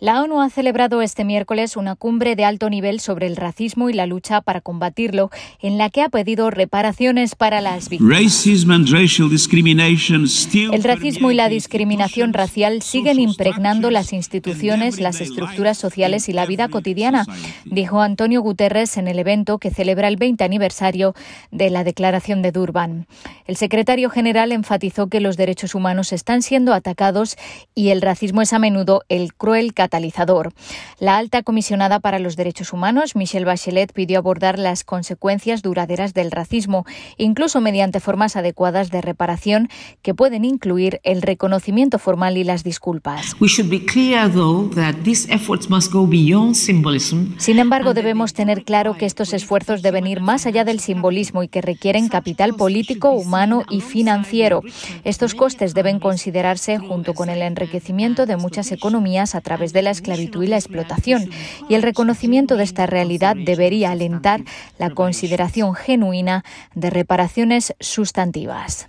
La ONU ha celebrado este miércoles una cumbre de alto nivel sobre el racismo y la lucha para combatirlo, en la que ha pedido reparaciones para las víctimas. El racismo y la discriminación racial siguen impregnando las instituciones, las estructuras sociales y la vida cotidiana, dijo Antonio Guterres en el evento que celebra el 20 aniversario de la Declaración de Durban. El secretario general enfatizó que los derechos humanos están siendo atacados y el racismo es a menudo el cruel catalizador. La alta comisionada para los derechos humanos, Michelle Bachelet, pidió abordar las consecuencias duraderas del racismo, incluso mediante formas adecuadas de reparación que pueden incluir el reconocimiento formal y las disculpas. Sin embargo, debemos tener claro que estos esfuerzos deben ir más allá del simbolismo y que requieren capital político, humano y financiero. Estos costes deben considerarse junto con el enriquecimiento de muchas economías a través de la esclavitud y la explotación, y el reconocimiento de esta realidad debería alentar la consideración genuina de reparaciones sustantivas.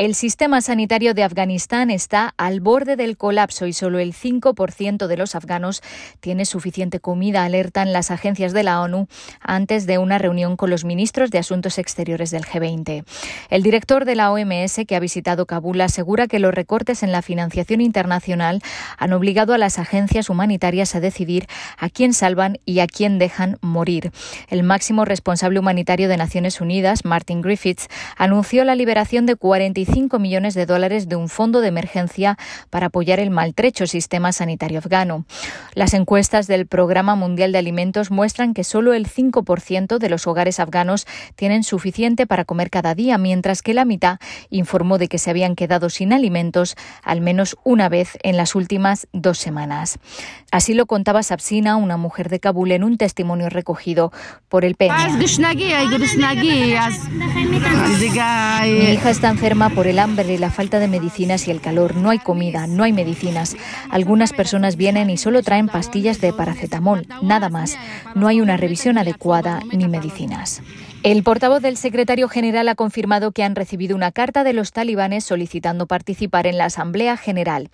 El sistema sanitario de Afganistán está al borde del colapso y solo el 5% de los afganos tiene suficiente comida, alertan las agencias de la ONU antes de una reunión con los ministros de Asuntos Exteriores del G20. El director de la OMS, que ha visitado Kabul, asegura que los recortes en la financiación internacional han obligado a las agencias humanitarias a decidir a quién salvan y a quién dejan morir. El máximo responsable humanitario de Naciones Unidas, Martin Griffiths, anunció la liberación de 45 millones de dólares de un fondo de emergencia para apoyar el maltrecho sistema sanitario afgano. Las encuestas del Programa Mundial de Alimentos muestran que solo el 5% de los hogares afganos tienen suficiente para comer cada día, mientras que la mitad informó de que se habían quedado sin alimentos al menos una vez en las últimas dos semanas. Así lo contaba Sabsina, una mujer de Kabul, en un testimonio recogido por el PEN. Mi hija está enferma por el hambre, la falta de medicinas y el calor. No hay comida, no hay medicinas. Algunas personas vienen y solo traen pastillas de paracetamol, nada más. No hay una revisión adecuada ni medicinas. El portavoz del secretario general ha confirmado que han recibido una carta de los talibanes solicitando participar en la Asamblea General.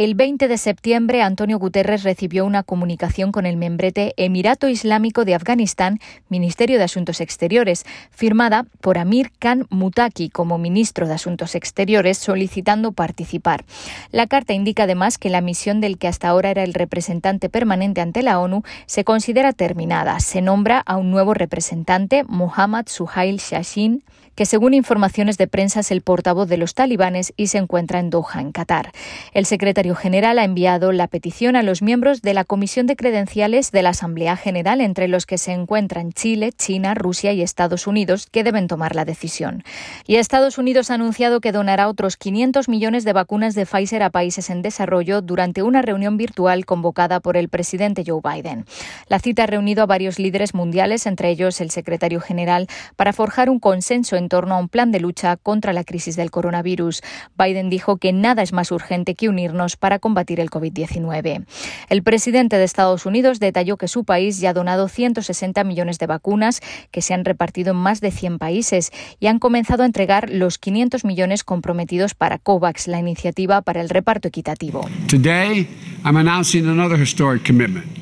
El 20 de septiembre, Antonio Guterres recibió una comunicación con el membrete Emirato Islámico de Afganistán, Ministerio de Asuntos Exteriores, firmada por Amir Khan Mutaki como ministro de Asuntos Exteriores, solicitando participar. La carta indica además que la misión del que hasta ahora era el representante permanente ante la ONU se considera terminada. Se nombra a un nuevo representante, Mohammad Suhail Shashin, que según informaciones de prensa es el portavoz de los talibanes y se encuentra en Doha, en Qatar. El secretario general ha enviado la petición a los miembros de la Comisión de Credenciales de la Asamblea General, entre los que se encuentran Chile, China, Rusia y Estados Unidos, que deben tomar la decisión. Y Estados Unidos ha anunciado que donará otros 500 millones de vacunas de Pfizer a países en desarrollo durante una reunión virtual convocada por el presidente Joe Biden. La cita ha reunido a varios líderes mundiales, entre ellos el secretario general, para forjar un consenso en torno a un plan de lucha contra la crisis del coronavirus. Biden dijo que nada es más urgente que unirnos para combatir el COVID-19. El presidente de Estados Unidos detalló que su país ya ha donado 160 millones de vacunas que se han repartido en más de 100 países y han comenzado a entregar los 500 millones comprometidos para COVAX, la iniciativa para el reparto equitativo. Today, I'm announcing another historic commitment.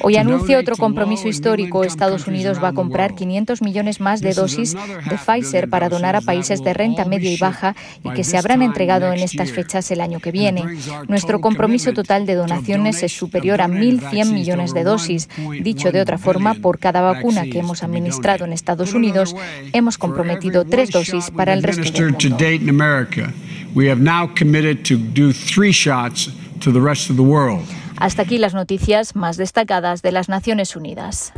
Hoy anuncia otro compromiso histórico. Estados Unidos va a comprar 500 millones más de dosis de Pfizer para donar a países de renta media y baja y que se habrán entregado en estas fechas el año que viene. Nuestro compromiso total de donaciones es superior a 1.100 millones de dosis. Dicho de otra forma, por cada vacuna que hemos administrado en Estados Unidos, hemos comprometido tres dosis para el resto del mundo. We have now committed to do three shots to the rest of the world. Hasta aquí las noticias más destacadas de las Naciones Unidas.